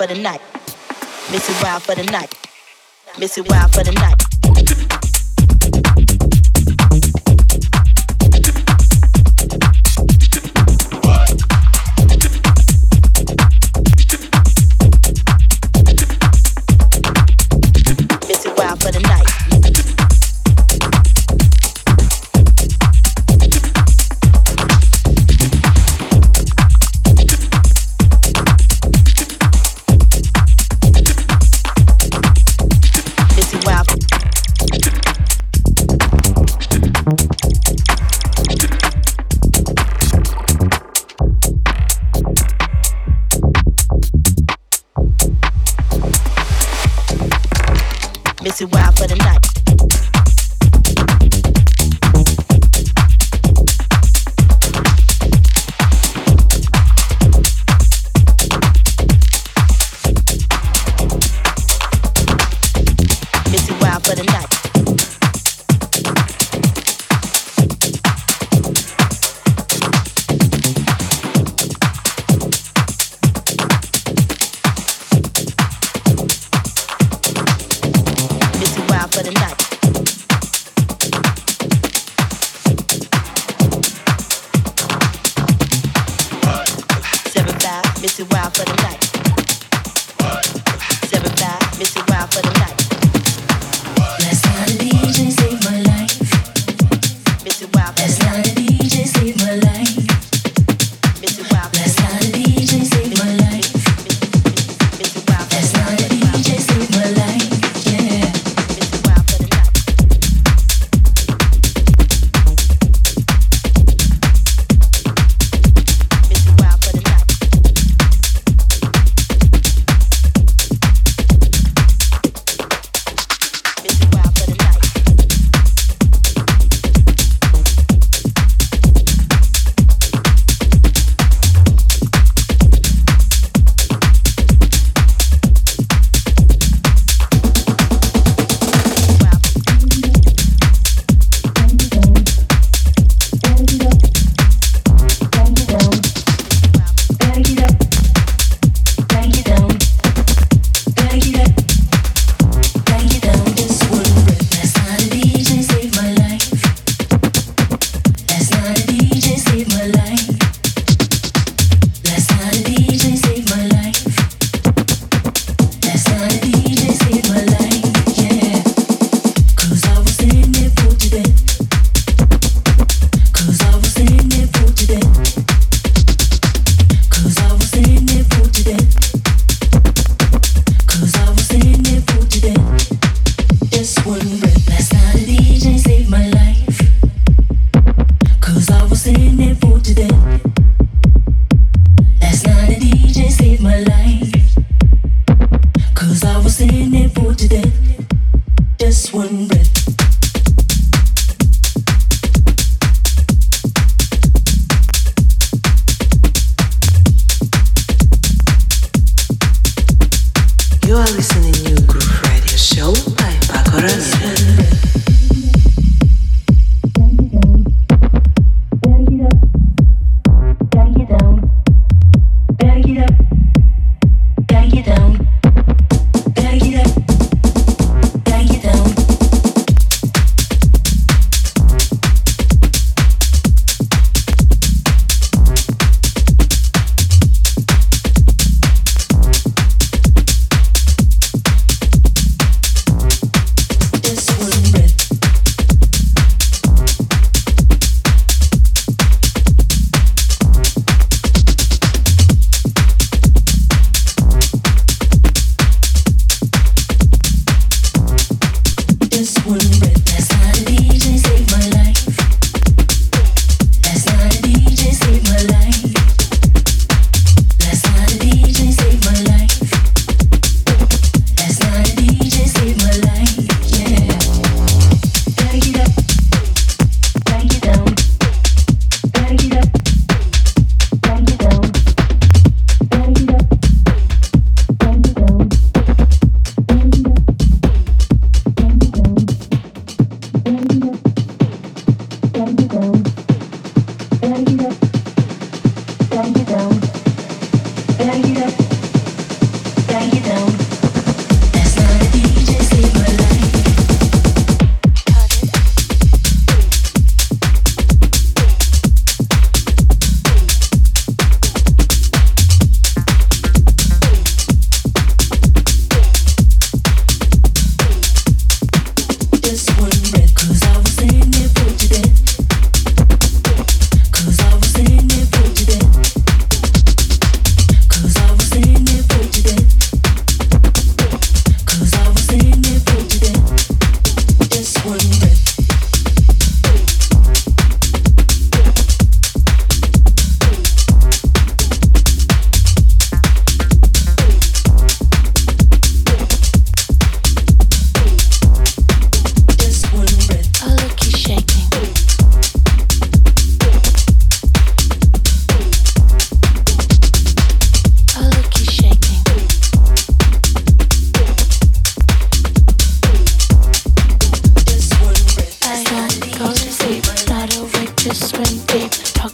wild for the night. Missy wild for the night. Missy wild for the night.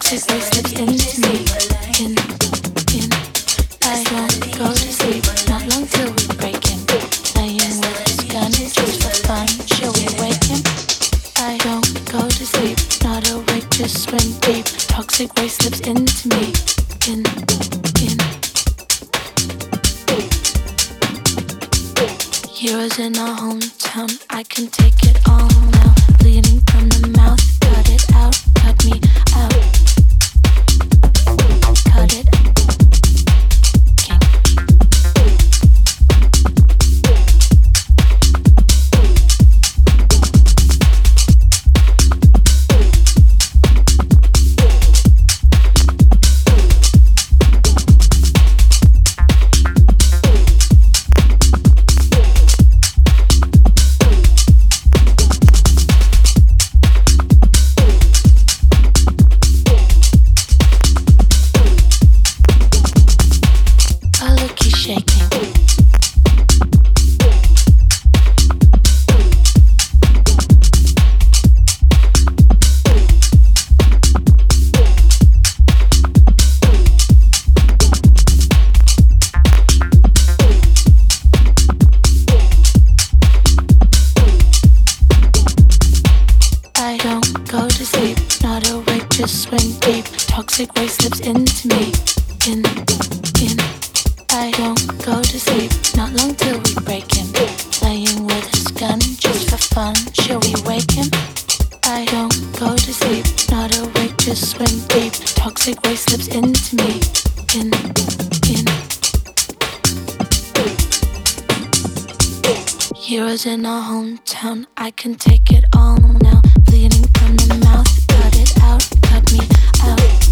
Just listen. In our hometown. I can take it all now. Bleeding from the mouth, cut it out, cut me out.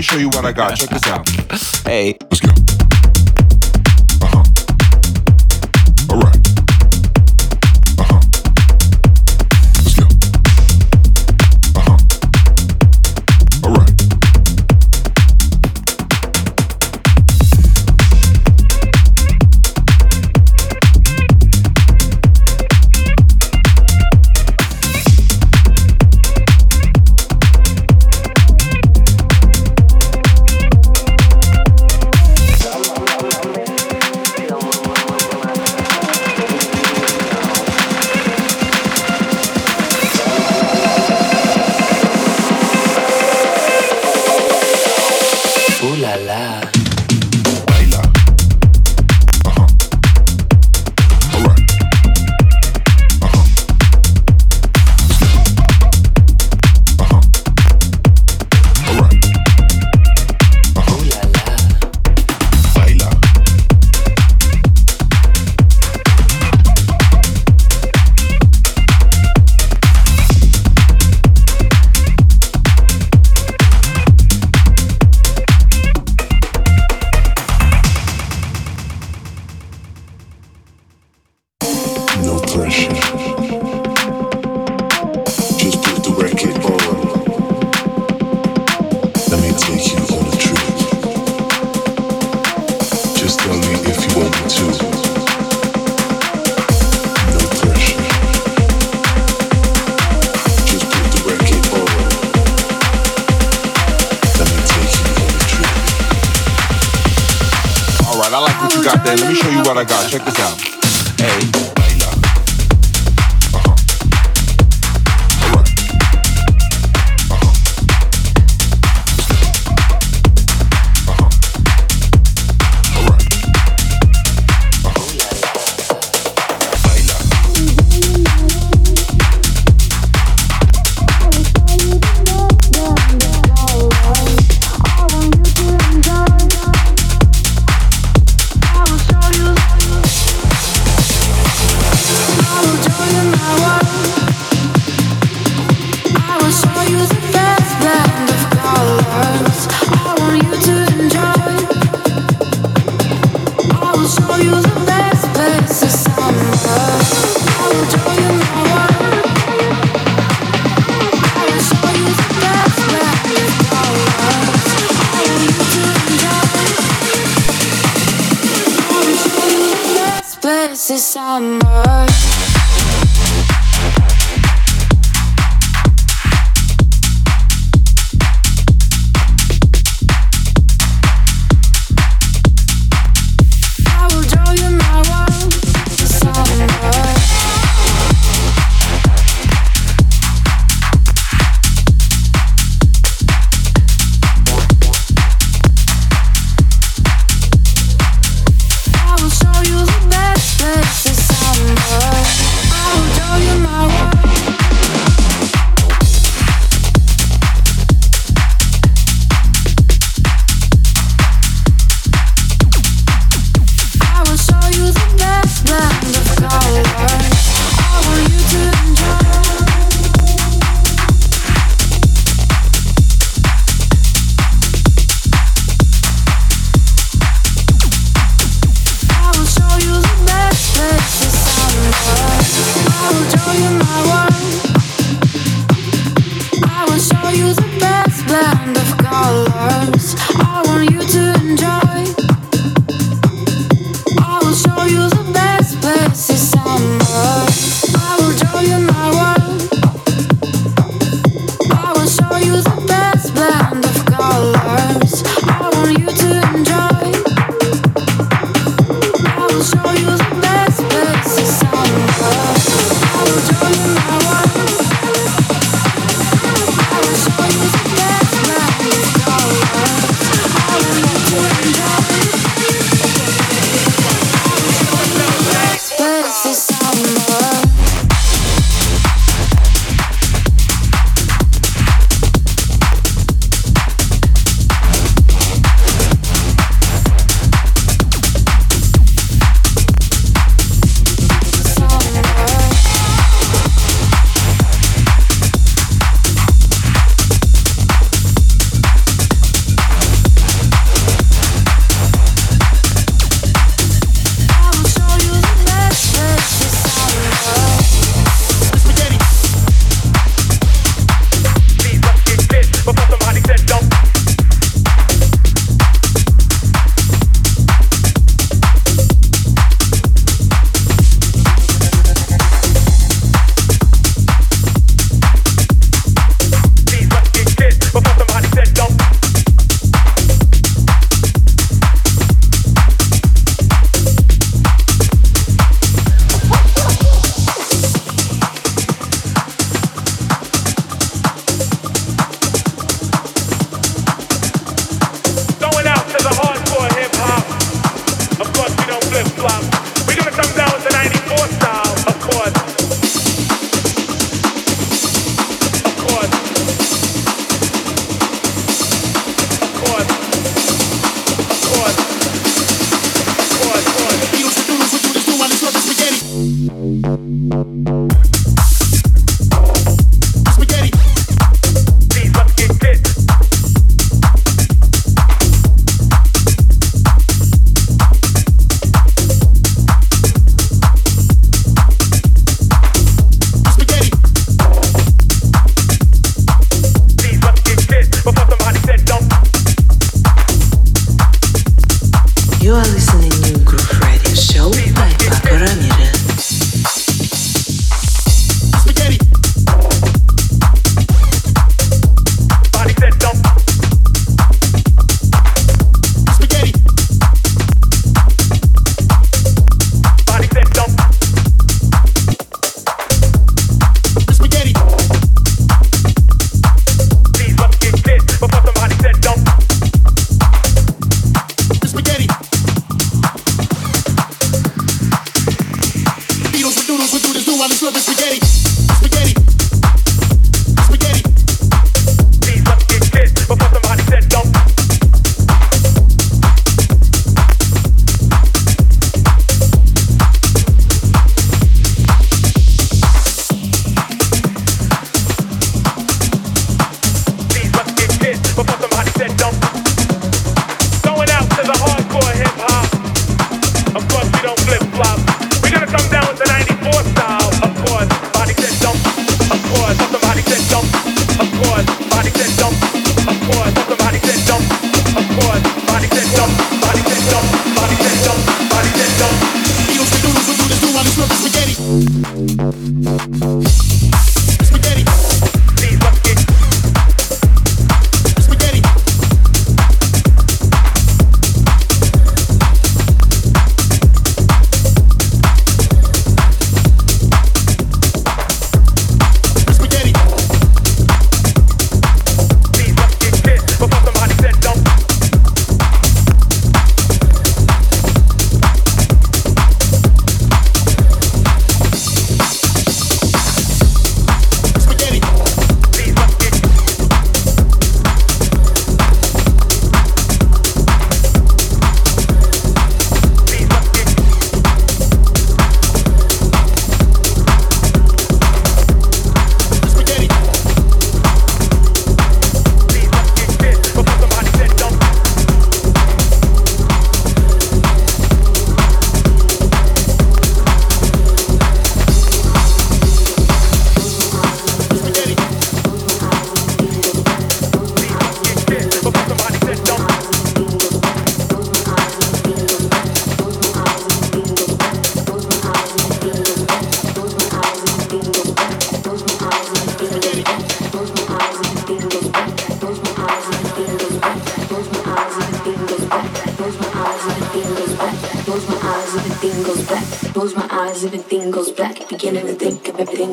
Me show you what I got. Check this out. Hey.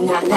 Think of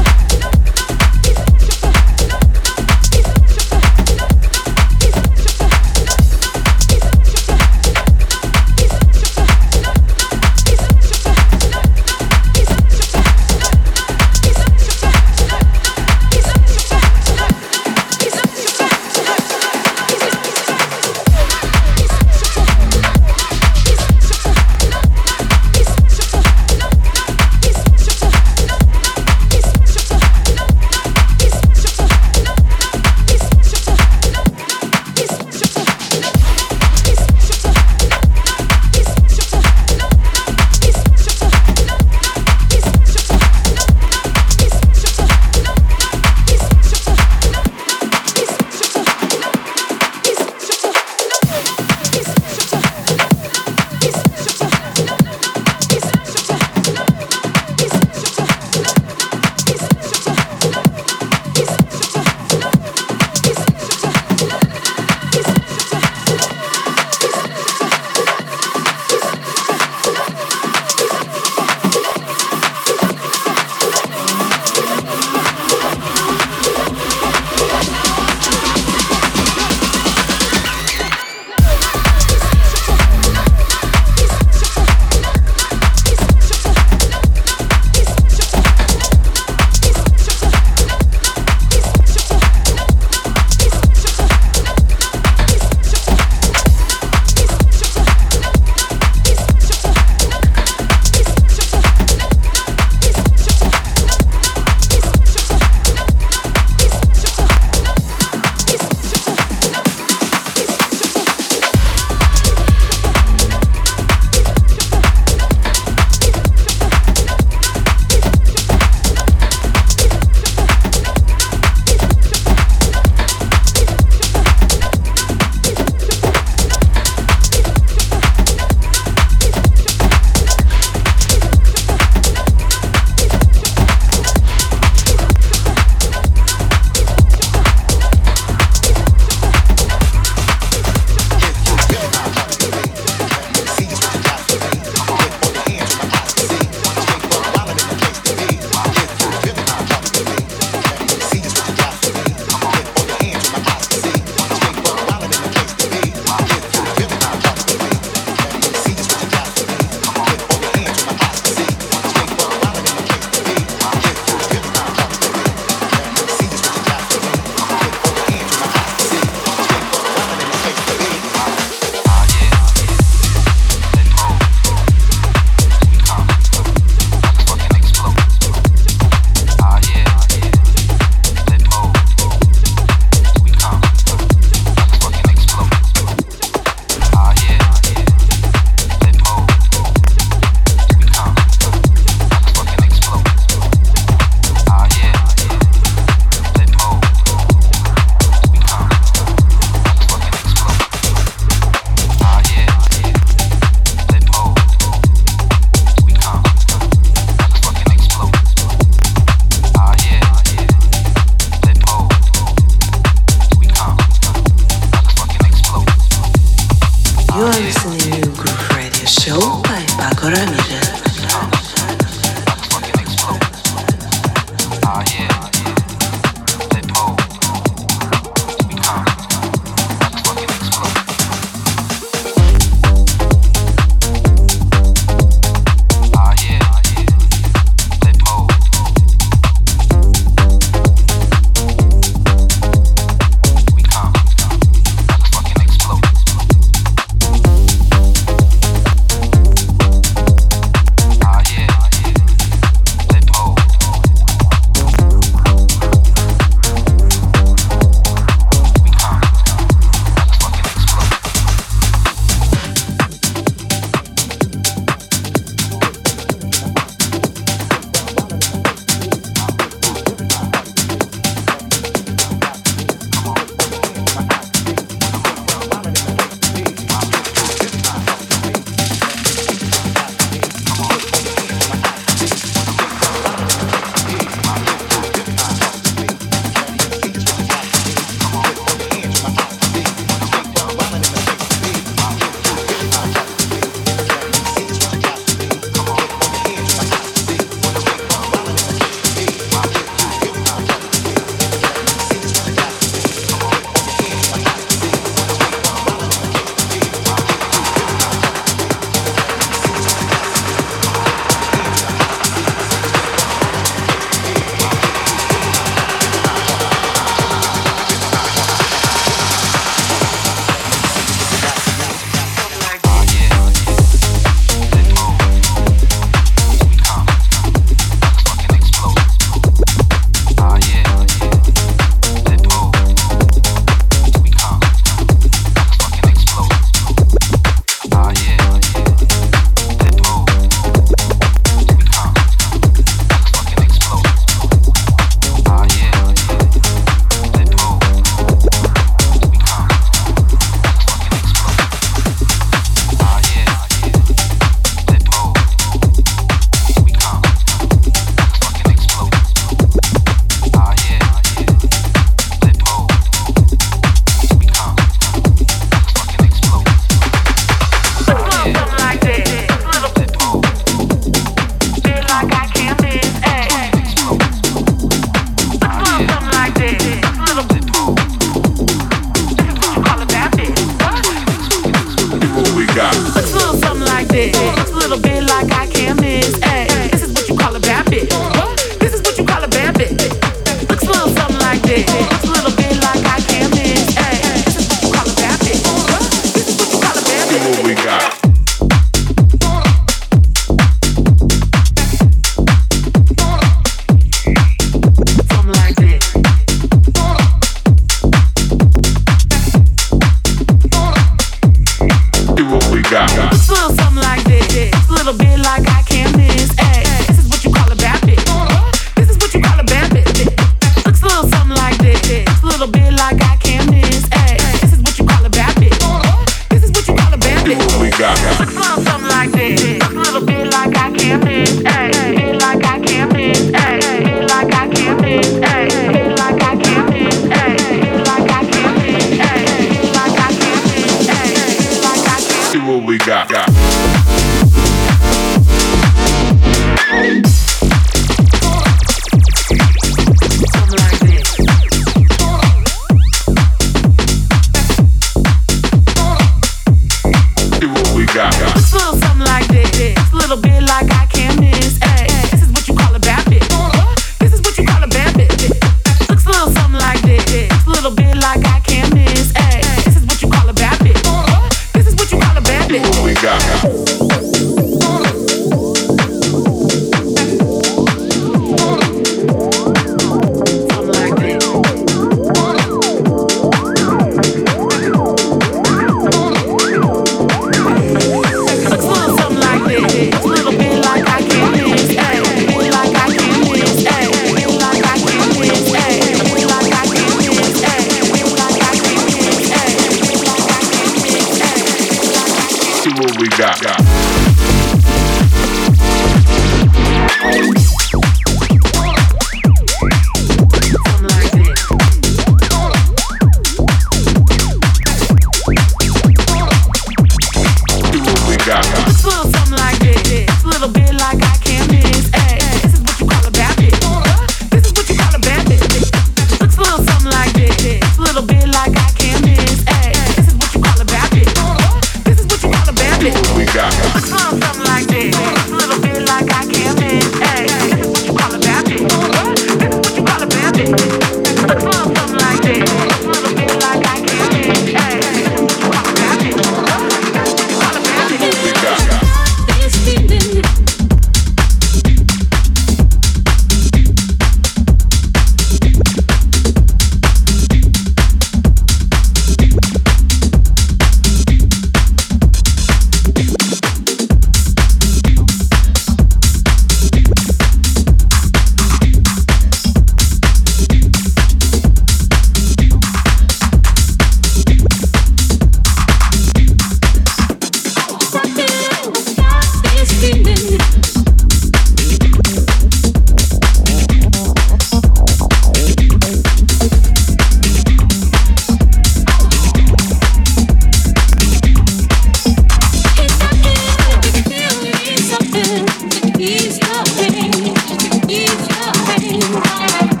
Ease the pain, ease the pain.